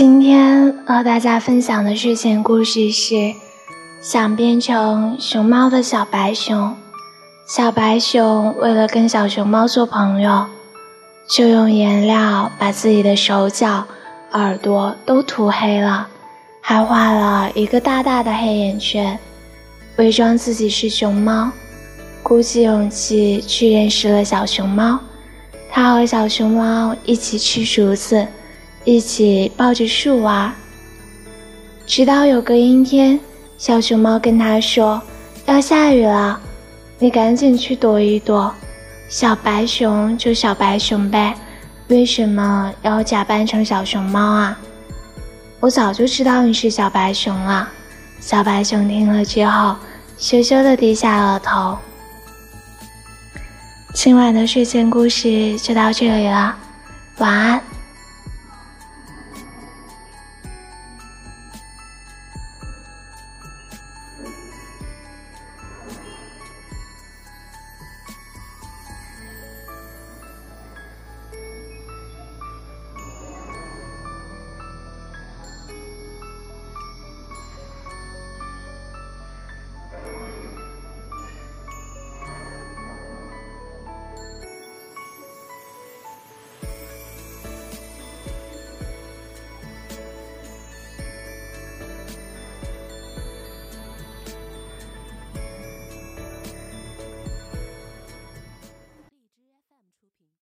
今天和大家分享的睡前故事是：想变成熊猫的小白熊。小白熊为了跟小熊猫做朋友，就用颜料把自己的手脚、耳朵都涂黑了，还画了一个大大的黑眼圈，伪装自己是熊猫，鼓起勇气去认识了小熊猫。他和小熊猫一起吃竹子。一起抱着树玩，直到有个阴天，小熊猫跟他说：“要下雨了，你赶紧去躲一躲。”小白熊就小白熊呗，为什么要假扮成小熊猫啊？我早就知道你是小白熊了。小白熊听了之后，羞羞的低下了头。今晚的睡前故事就到这里了，晚安。